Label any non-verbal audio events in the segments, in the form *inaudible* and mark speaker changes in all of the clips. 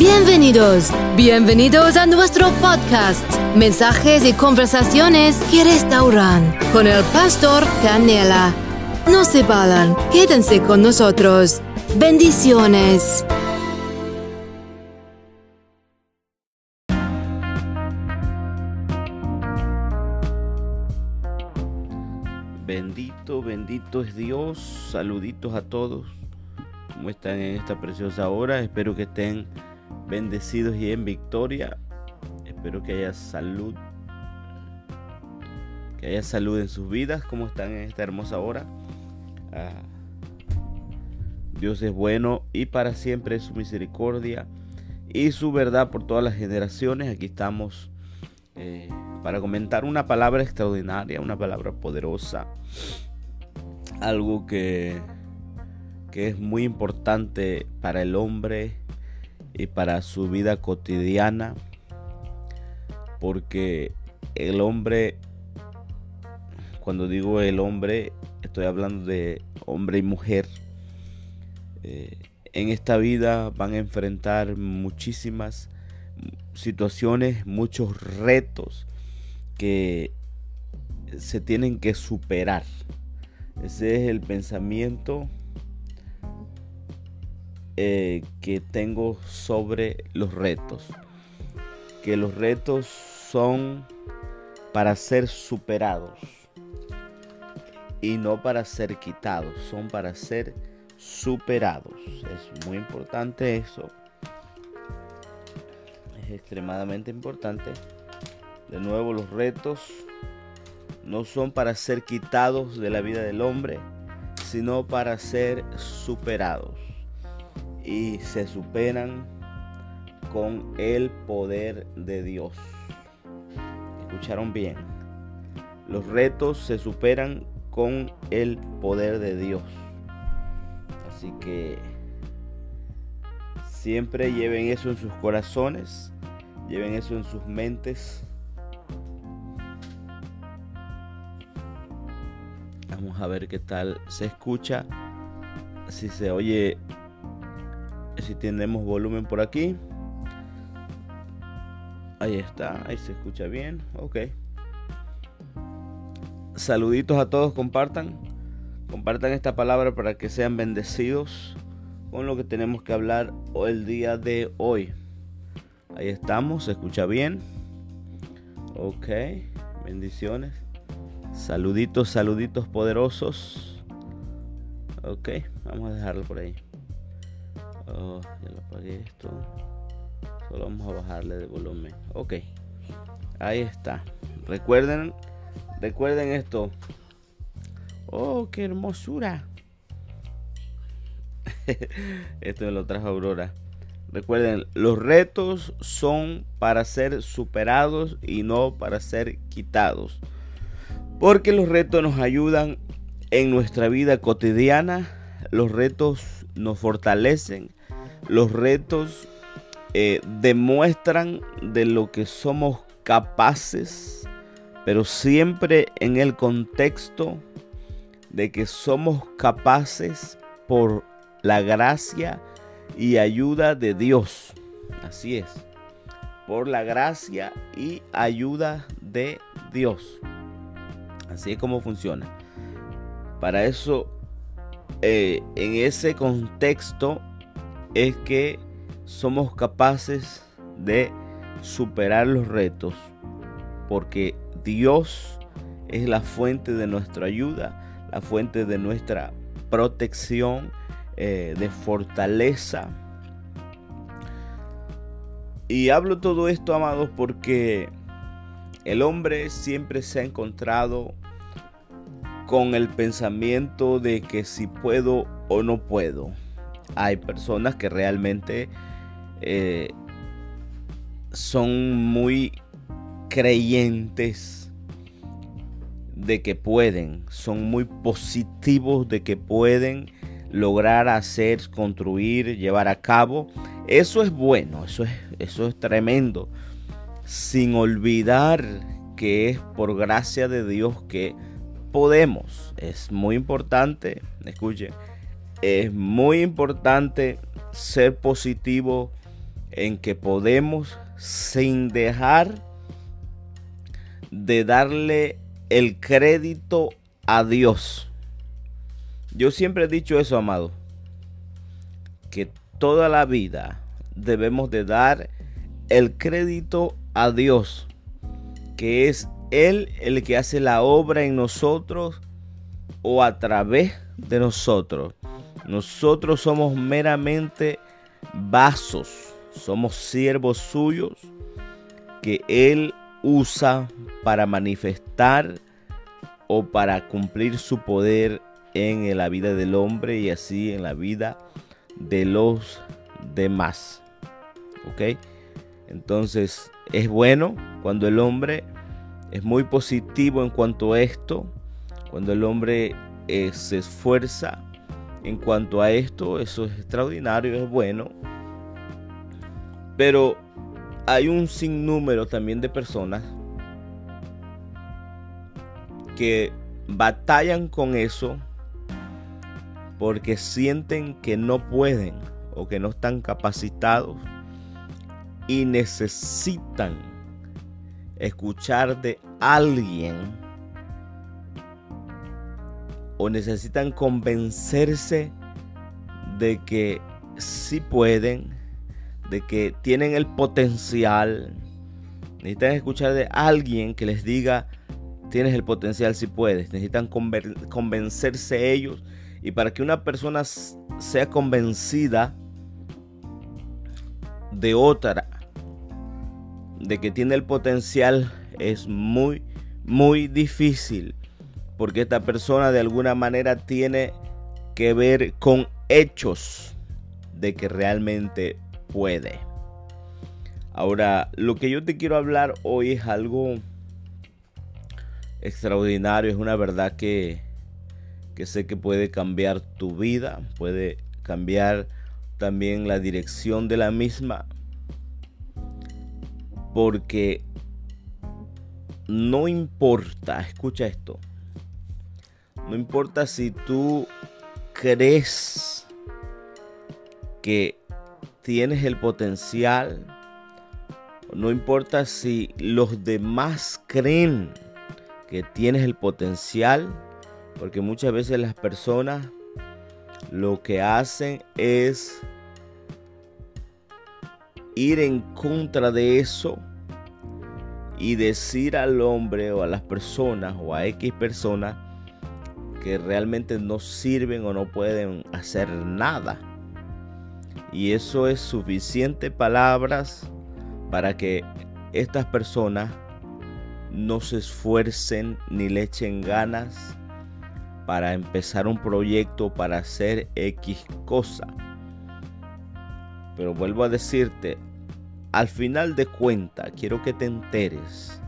Speaker 1: Bienvenidos, bienvenidos a nuestro podcast, mensajes y conversaciones que restauran con el pastor Canela. No se vayan, quédense con nosotros. Bendiciones.
Speaker 2: Bendito, bendito es Dios. Saluditos a todos. ¿Cómo están en esta preciosa hora? Espero que estén bendecidos y en victoria. Espero que haya salud. Que haya salud en sus vidas. ¿Cómo están en esta hermosa hora? Ah, Dios es bueno y para siempre es su misericordia y su verdad por todas las generaciones. Aquí estamos eh, para comentar una palabra extraordinaria, una palabra poderosa. Algo que, que es muy importante para el hombre y para su vida cotidiana. Porque el hombre, cuando digo el hombre, estoy hablando de hombre y mujer. Eh, en esta vida van a enfrentar muchísimas situaciones, muchos retos que se tienen que superar. Ese es el pensamiento eh, que tengo sobre los retos. Que los retos son para ser superados y no para ser quitados, son para ser superados. Es muy importante eso. Es extremadamente importante. De nuevo, los retos no son para ser quitados de la vida del hombre, sino para ser superados y se superan con el poder de Dios. ¿Escucharon bien? Los retos se superan con el poder de Dios. Así que siempre lleven eso en sus corazones, lleven eso en sus mentes. Vamos a ver qué tal se escucha, si se oye si tenemos volumen por aquí. Ahí está, ahí se escucha bien. Ok. Saluditos a todos, compartan. Compartan esta palabra para que sean bendecidos con lo que tenemos que hablar el día de hoy. Ahí estamos, se escucha bien. Ok, bendiciones. Saluditos, saluditos poderosos. Ok, vamos a dejarlo por ahí. Oh, ya lo apagué esto. Solo vamos a bajarle de volumen. Ok. Ahí está. Recuerden, recuerden esto. Oh, qué hermosura. *laughs* esto me lo trajo Aurora. Recuerden, los retos son para ser superados y no para ser quitados. Porque los retos nos ayudan en nuestra vida cotidiana. Los retos nos fortalecen los retos eh, demuestran de lo que somos capaces, pero siempre en el contexto de que somos capaces por la gracia y ayuda de Dios. Así es, por la gracia y ayuda de Dios. Así es como funciona. Para eso, eh, en ese contexto, es que somos capaces de superar los retos porque Dios es la fuente de nuestra ayuda, la fuente de nuestra protección, eh, de fortaleza. Y hablo todo esto, amados, porque el hombre siempre se ha encontrado con el pensamiento de que si puedo o no puedo hay personas que realmente eh, son muy creyentes de que pueden, son muy positivos de que pueden lograr hacer, construir, llevar a cabo. Eso es bueno, eso es, eso es tremendo. Sin olvidar que es por gracia de Dios que podemos. Es muy importante, escuchen, es muy importante ser positivo en que podemos sin dejar de darle el crédito a Dios. Yo siempre he dicho eso, amado, que toda la vida debemos de dar el crédito a Dios, que es Él el que hace la obra en nosotros o a través de nosotros. Nosotros somos meramente vasos, somos siervos suyos que Él usa para manifestar o para cumplir su poder en la vida del hombre y así en la vida de los demás. ¿Ok? Entonces es bueno cuando el hombre es muy positivo en cuanto a esto, cuando el hombre eh, se esfuerza en cuanto a esto, eso es extraordinario, es bueno. Pero hay un sinnúmero también de personas que batallan con eso porque sienten que no pueden o que no están capacitados y necesitan escuchar de alguien o necesitan convencerse de que sí pueden, de que tienen el potencial. Necesitan escuchar de alguien que les diga, tienes el potencial si puedes. Necesitan convencerse ellos. Y para que una persona sea convencida de otra, de que tiene el potencial, es muy, muy difícil. Porque esta persona de alguna manera tiene que ver con hechos de que realmente puede. Ahora, lo que yo te quiero hablar hoy es algo extraordinario, es una verdad que, que sé que puede cambiar tu vida, puede cambiar también la dirección de la misma, porque no importa, escucha esto, no importa si tú crees que tienes el potencial, no importa si los demás creen que tienes el potencial, porque muchas veces las personas lo que hacen es ir en contra de eso y decir al hombre o a las personas o a X personas que realmente no sirven o no pueden hacer nada. Y eso es suficiente palabras para que estas personas no se esfuercen ni le echen ganas para empezar un proyecto para hacer X cosa. Pero vuelvo a decirte, al final de cuenta quiero que te enteres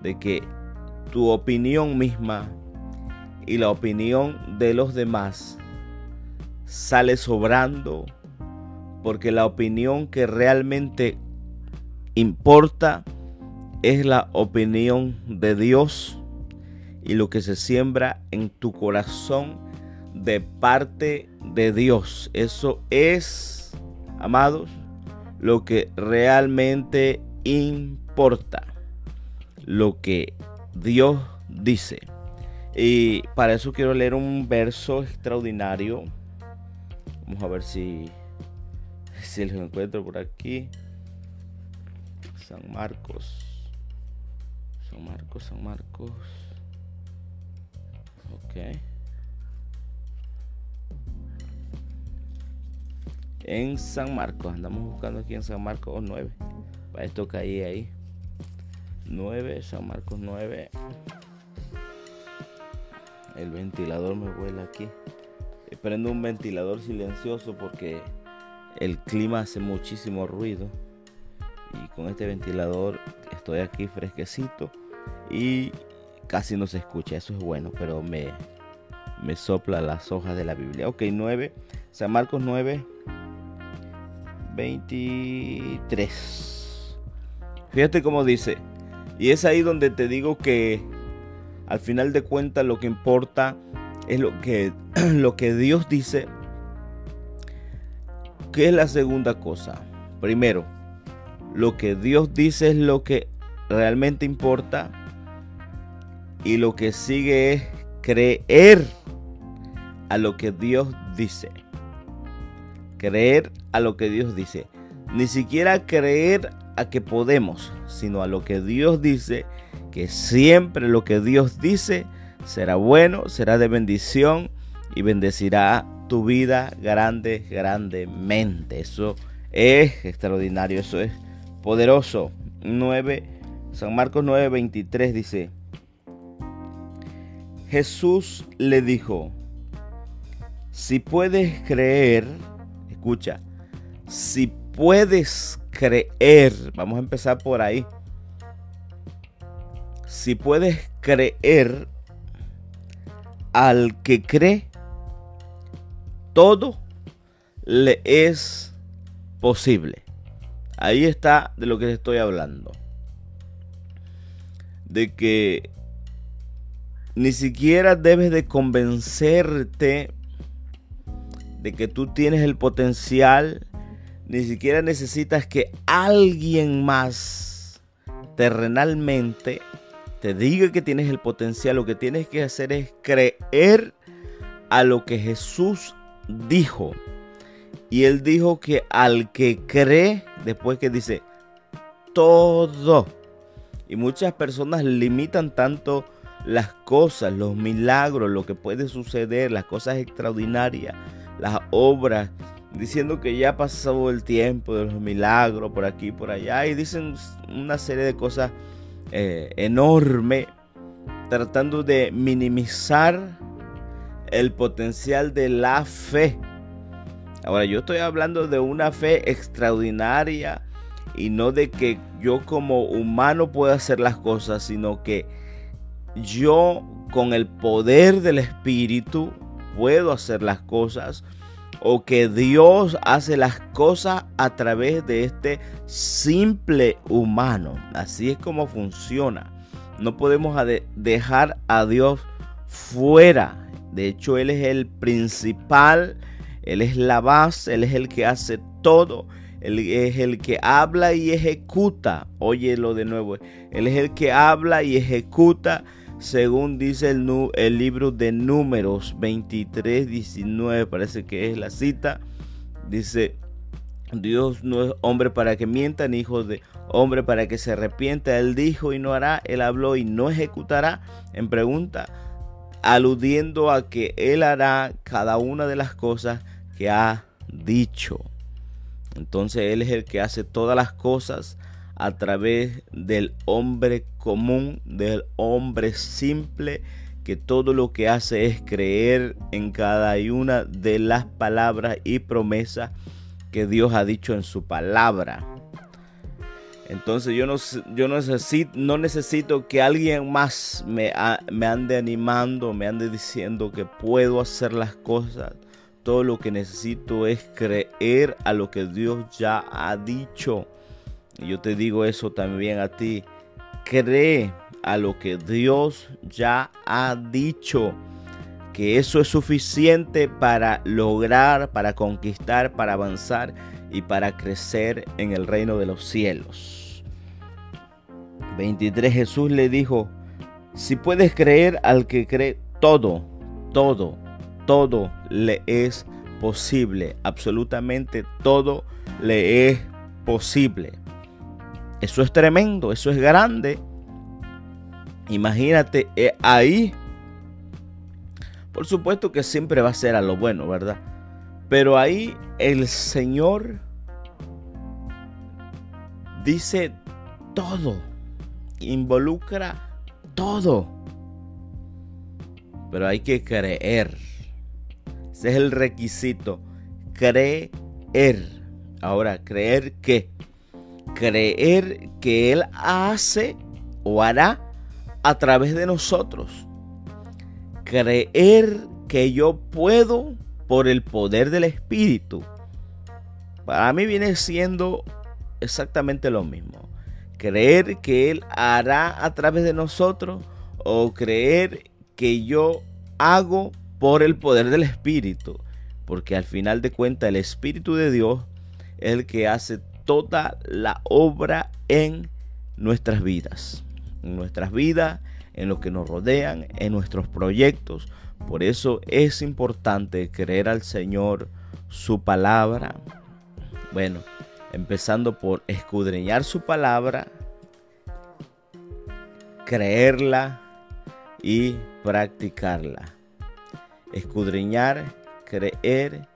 Speaker 2: de que tu opinión misma y la opinión de los demás sale sobrando porque la opinión que realmente importa es la opinión de Dios y lo que se siembra en tu corazón de parte de Dios. Eso es, amados, lo que realmente importa. Lo que Dios dice. Y para eso quiero leer un verso extraordinario. Vamos a ver si, si lo encuentro por aquí. San Marcos. San Marcos, San Marcos. Ok. En San Marcos, andamos buscando aquí en San Marcos 9. Para esto caí ahí. 9, San Marcos 9. El ventilador me vuela aquí. Prendo un ventilador silencioso porque el clima hace muchísimo ruido. Y con este ventilador estoy aquí fresquecito y casi no se escucha, eso es bueno, pero me, me sopla las hojas de la Biblia. Ok, 9, San Marcos 9, 23. Fíjate cómo dice, y es ahí donde te digo que al final de cuentas lo que importa es lo que, *clears throat* lo que Dios dice. ¿Qué es la segunda cosa? Primero, lo que Dios dice es lo que realmente importa. Y lo que sigue es creer a lo que Dios dice. Creer a lo que Dios dice. Ni siquiera creer a que podemos, sino a lo que Dios dice, que siempre lo que Dios dice será bueno, será de bendición y bendecirá tu vida grande, grandemente. Eso es extraordinario, eso es poderoso. 9, San Marcos 9, 23 dice, Jesús le dijo, si puedes creer, escucha, si puedes creer, vamos a empezar por ahí, si puedes creer al que cree, todo le es posible. Ahí está de lo que estoy hablando. De que ni siquiera debes de convencerte de que tú tienes el potencial. Ni siquiera necesitas que alguien más terrenalmente te diga que tienes el potencial. Lo que tienes que hacer es creer a lo que Jesús dijo. Y él dijo que al que cree, después que dice todo. Y muchas personas limitan tanto las cosas, los milagros, lo que puede suceder, las cosas extraordinarias, las obras, diciendo que ya pasado el tiempo de los milagros por aquí por allá. Y dicen una serie de cosas eh, enormes, tratando de minimizar el potencial de la fe. Ahora, yo estoy hablando de una fe extraordinaria y no de que yo como humano pueda hacer las cosas, sino que yo con el poder del Espíritu puedo hacer las cosas o que Dios hace las cosas a través de este simple humano. Así es como funciona. No podemos dejar a Dios fuera de hecho, Él es el principal, Él es la base, Él es el que hace todo. Él es el que habla y ejecuta. Óyelo de nuevo. Él es el que habla y ejecuta según dice el, libro de números 23, 19, parece que es la cita. Dice, Dios no es hombre para que mienta, ni hijo de hombre para que se arrepienta. Él dijo y no hará, él habló y no ejecutará. En pregunta, aludiendo a que Él hará cada una de las cosas que ha dicho. Entonces Él es el que hace todas las cosas a través del hombre común, del hombre simple, que todo lo que hace es creer en cada una de las palabras y promesas que Dios ha dicho en su palabra. Entonces yo no, yo necesito, no necesito que alguien más me, me ande animando, me ande diciendo que puedo hacer las cosas. Todo lo que necesito es creer a lo que Dios ya ha dicho. Y yo te digo eso también a ti. Cree a lo que Dios ya ha dicho. Que eso es suficiente para lograr, para conquistar, para avanzar y para crecer en el reino de los cielos. 23 Jesús le dijo, si puedes creer al que cree, todo, todo, todo le es posible, absolutamente todo le es posible. Eso es tremendo, eso es grande. Imagínate eh, ahí. Por supuesto que siempre va a ser a lo bueno, ¿verdad? Pero ahí el Señor dice todo, involucra todo. Pero hay que creer. Ese es el requisito. Creer. Ahora, creer que. Creer que Él hace o hará a través de nosotros. Creer que yo puedo por el poder del Espíritu. Para mí viene siendo exactamente lo mismo. Creer que Él hará a través de nosotros o creer que yo hago por el poder del Espíritu. Porque al final de cuentas el Espíritu de Dios es el que hace toda la obra en nuestras vidas, en nuestras vidas, en lo que nos rodean, en nuestros proyectos. Por eso es importante creer al Señor su palabra. Bueno, empezando por escudriñar su palabra, creerla y practicarla. Escudriñar, creer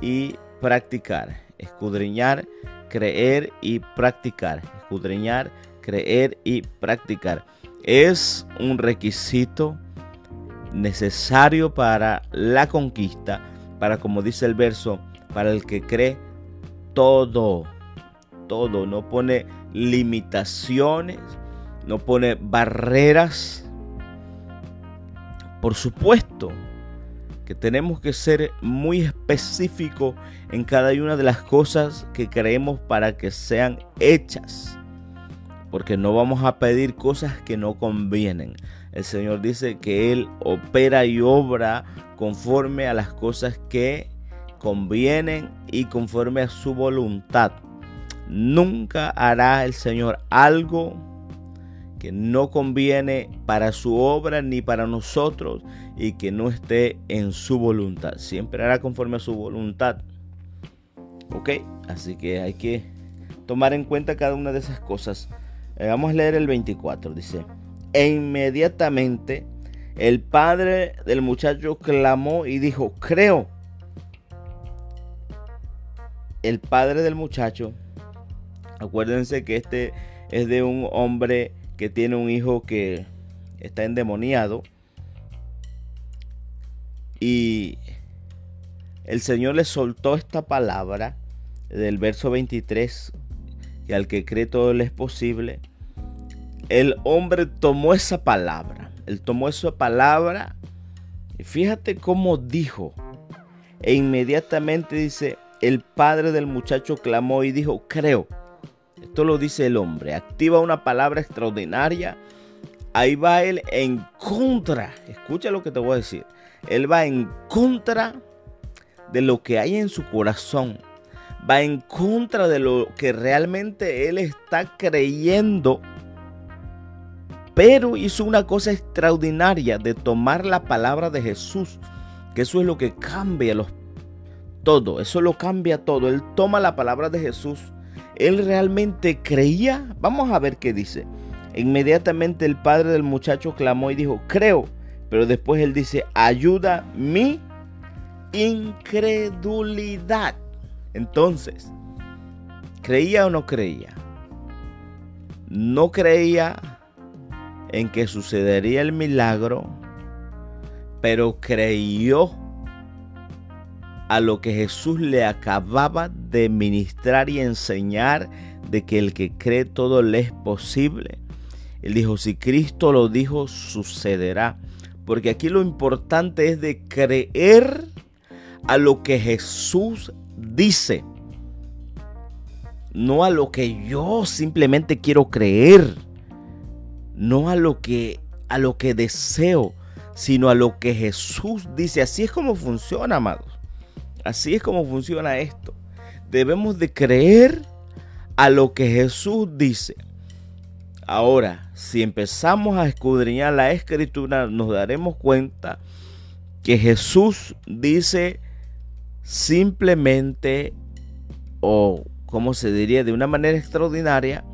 Speaker 2: y practicar. Escudriñar, creer y practicar. Escudriñar, creer y practicar. Es un requisito necesario para la conquista, para como dice el verso, para el que cree todo, todo, no pone limitaciones, no pone barreras. Por supuesto que tenemos que ser muy específicos en cada una de las cosas que creemos para que sean hechas. Porque no vamos a pedir cosas que no convienen. El Señor dice que Él opera y obra conforme a las cosas que convienen y conforme a su voluntad. Nunca hará el Señor algo que no conviene para su obra ni para nosotros y que no esté en su voluntad. Siempre hará conforme a su voluntad. Ok, así que hay que tomar en cuenta cada una de esas cosas. Eh, vamos a leer el 24. Dice, e inmediatamente el padre del muchacho clamó y dijo, creo. El padre del muchacho, acuérdense que este es de un hombre que tiene un hijo que está endemoniado. Y el Señor le soltó esta palabra del verso 23, que al que cree todo le es posible. El hombre tomó esa palabra, él tomó esa palabra y fíjate cómo dijo. E inmediatamente dice, el padre del muchacho clamó y dijo, creo. Esto lo dice el hombre. Activa una palabra extraordinaria. Ahí va él en contra. Escucha lo que te voy a decir. Él va en contra de lo que hay en su corazón. Va en contra de lo que realmente él está creyendo. Pero hizo una cosa extraordinaria de tomar la palabra de Jesús. Que eso es lo que cambia todo. Eso lo cambia todo. Él toma la palabra de Jesús él realmente creía. Vamos a ver qué dice. Inmediatamente el padre del muchacho clamó y dijo, creo. Pero después él dice, ayuda mi incredulidad. Entonces, ¿creía o no creía? No creía en que sucedería el milagro, pero creyó a lo que Jesús le acababa de ministrar y enseñar de que el que cree todo le es posible. Él dijo, si Cristo lo dijo, sucederá. Porque aquí lo importante es de creer a lo que Jesús dice. No a lo que yo simplemente quiero creer. No a lo que a lo que deseo, sino a lo que Jesús dice. Así es como funciona, amados. Así es como funciona esto. Debemos de creer a lo que Jesús dice. Ahora, si empezamos a escudriñar la escritura, nos daremos cuenta que Jesús dice simplemente, o como se diría de una manera extraordinaria,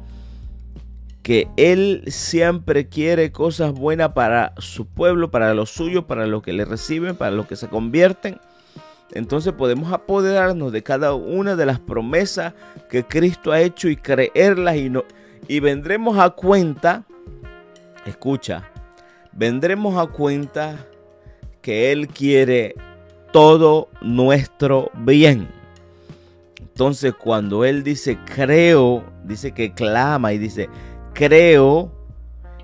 Speaker 2: que Él siempre quiere cosas buenas para su pueblo, para los suyos, para los que le reciben, para los que se convierten. Entonces podemos apoderarnos de cada una de las promesas que Cristo ha hecho y creerlas y, no, y vendremos a cuenta, escucha, vendremos a cuenta que Él quiere todo nuestro bien. Entonces cuando Él dice creo, dice que clama y dice creo,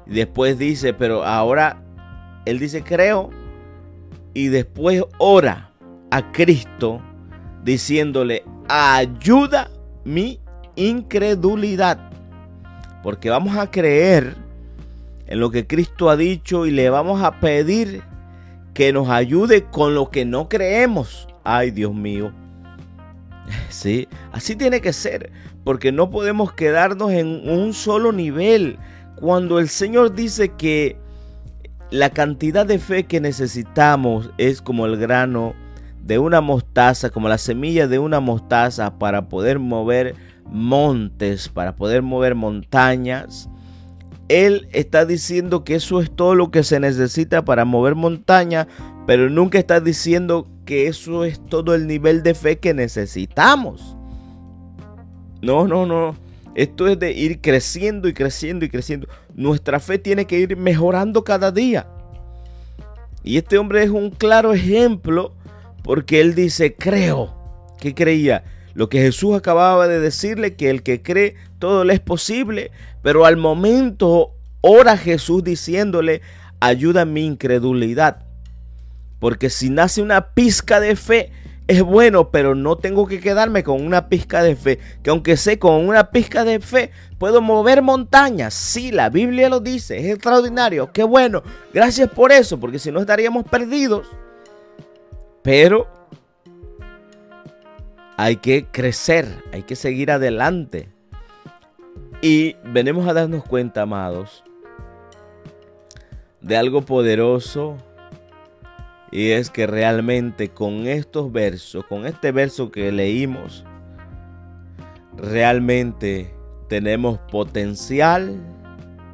Speaker 2: y después dice, pero ahora Él dice creo y después ora a Cristo diciéndole, ayuda mi incredulidad. Porque vamos a creer en lo que Cristo ha dicho y le vamos a pedir que nos ayude con lo que no creemos. Ay, Dios mío. *laughs* Sí, así tiene que ser, porque no podemos quedarnos en un solo nivel. Cuando el Señor dice que la cantidad de fe que necesitamos es como el grano de una mostaza, como la semilla de una mostaza para poder mover montes, para poder mover montañas. Él está diciendo que eso es todo lo que se necesita para mover montaña, pero nunca está diciendo que eso es todo el nivel de fe que necesitamos. No, no, no. Esto es de ir creciendo y creciendo y creciendo. Nuestra fe tiene que ir mejorando cada día. Y este hombre es un claro ejemplo porque él dice, creo. ¿Qué creía? Lo que Jesús acababa de decirle, que el que cree todo le es posible. Pero al momento ora Jesús diciéndole, ayuda mi incredulidad. Porque si nace una pizca de fe, es bueno, pero no tengo que quedarme con una pizca de fe. Que aunque sé con una pizca de fe puedo mover montañas. Sí, la Biblia lo dice, es extraordinario. Qué bueno. Gracias por eso, porque si no estaríamos perdidos. Pero hay que crecer, hay que seguir adelante. Y venimos a darnos cuenta, amados, de algo poderoso y es que realmente con estos versos, con este verso que leímos, realmente tenemos potencial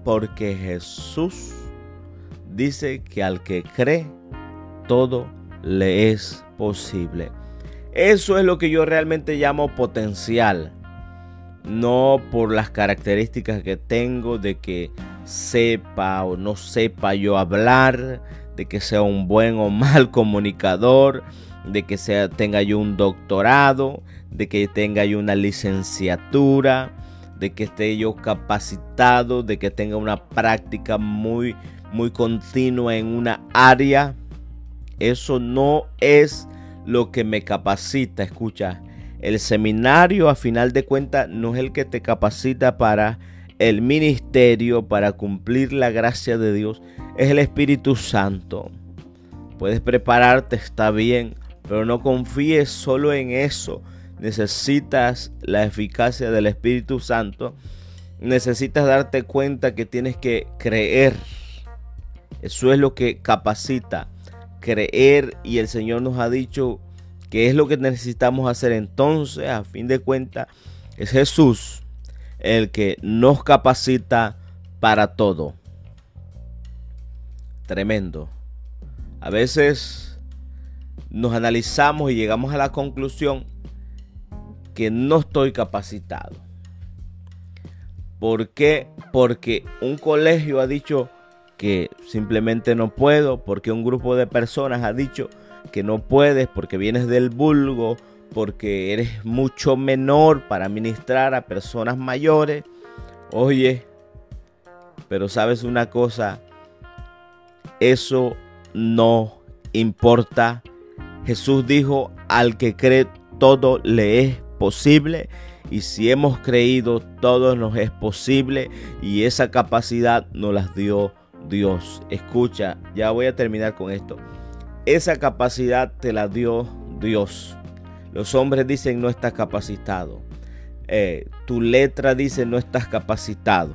Speaker 2: porque Jesús dice que al que cree, todo le es posible. Eso es lo que yo realmente llamo potencial. No por las características que tengo de que sepa o no sepa yo hablar, de que sea un buen o *laughs* mal comunicador, de que sea, tenga yo un doctorado, de que tenga yo una licenciatura, de que esté yo capacitado, de que tenga una práctica muy, muy continua en una área. Eso no es lo que me capacita. Escucha, el seminario a final de cuentas no es el que te capacita para el ministerio, para cumplir la gracia de Dios es el Espíritu Santo. Puedes prepararte, está bien, pero no confíes solo en eso. Necesitas la eficacia del Espíritu Santo. Necesitas darte cuenta que tienes que creer. Eso es lo que capacita. Creer y el Señor nos ha dicho que es lo que necesitamos hacer entonces. A fin de cuentas, es Jesús el que nos capacita para todo tremendo. A veces nos analizamos y llegamos a la conclusión que no estoy capacitado. ¿Por qué? Porque un colegio ha dicho simplemente no puedo, porque un grupo de personas ha dicho que no puedes porque vienes del vulgo, porque eres mucho menor para ministrar a personas mayores. Oye, pero sabes una cosa, eso no importa. Jesús dijo, al que cree todo le es posible. Y si hemos creído, todo nos es posible. Y esa capacidad nos las dio Dios. Escucha, ya voy a terminar con esto. Esa capacidad te la dio Dios. Los hombres dicen no estás capacitado. Eh, tu letra dice no estás capacitado.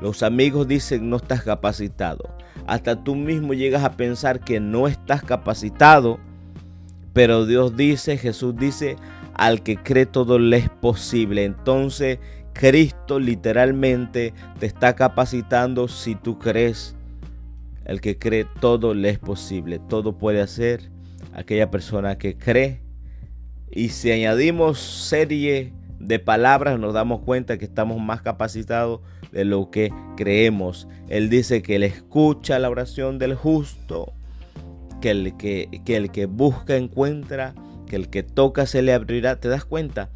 Speaker 2: Los amigos dicen no estás capacitado hasta tú mismo llegas a pensar que no estás capacitado. Pero Dios dice, Jesús dice, al que cree todo le es posible. Entonces Cristo literalmente te está capacitando si tú crees. El que cree todo le es posible. Todo puede hacer aquella persona que cree. Y si añadimos serie de palabras nos damos cuenta que estamos más capacitados de lo que creemos. Él dice que Él escucha la oración del justo, que el que, que el que busca encuentra, que el que toca se le abrirá. ¿Te das cuenta?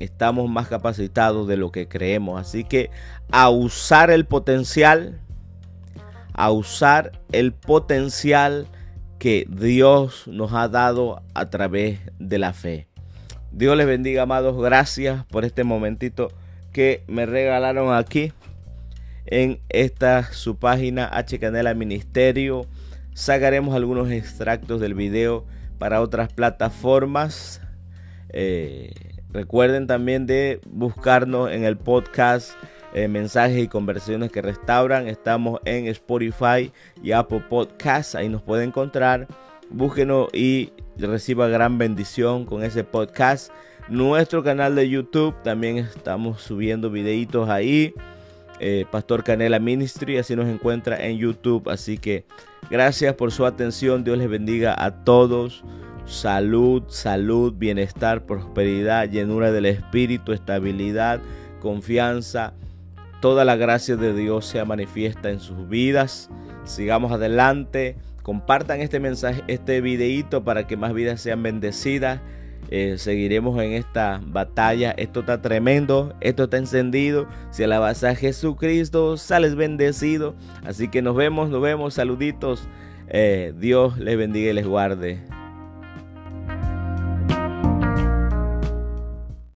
Speaker 2: Estamos más capacitados de lo que creemos. Así que a usar el potencial, a usar el potencial que Dios nos ha dado a través de la fe. Dios les bendiga, amados. Gracias por este momentito que me regalaron aquí en esta su página H Canela Ministerio. Sacaremos algunos extractos del video para otras plataformas. Eh, Recuerden también de buscarnos en el podcast eh, mensajes y conversaciones que restauran. Estamos en Spotify y Apple Podcasts. Ahí nos puede encontrar. Búsquenos y reciba gran bendición con ese podcast. Nuestro canal de YouTube también estamos subiendo videitos ahí. Eh, Pastor Canela Ministry, así nos encuentra en YouTube. Así que gracias por su atención. Dios les bendiga a todos. Salud, salud, bienestar, prosperidad, llenura del Espíritu, estabilidad, confianza toda la gracia de Dios sea manifiesta en sus vidas. Sigamos adelante. Compartan este mensaje, este videito para que más vidas sean bendecidas. Eh, seguiremos en esta batalla. Esto está tremendo, esto está encendido. Si alabas a Jesucristo, sales bendecido. Así que nos vemos, nos vemos. Saluditos. Eh, Dios les bendiga y les guarde.